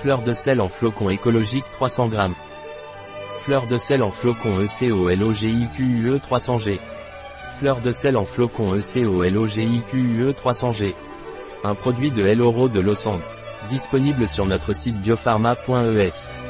Fleur de sel en flocon écologique 300 g. Fleur de sel en flocon ECOLOGIQUE 300G. Fleur de sel en flocon ECOLOGIQUE 300G. Un produit de L de Lossand. Disponible sur notre site biopharma.es.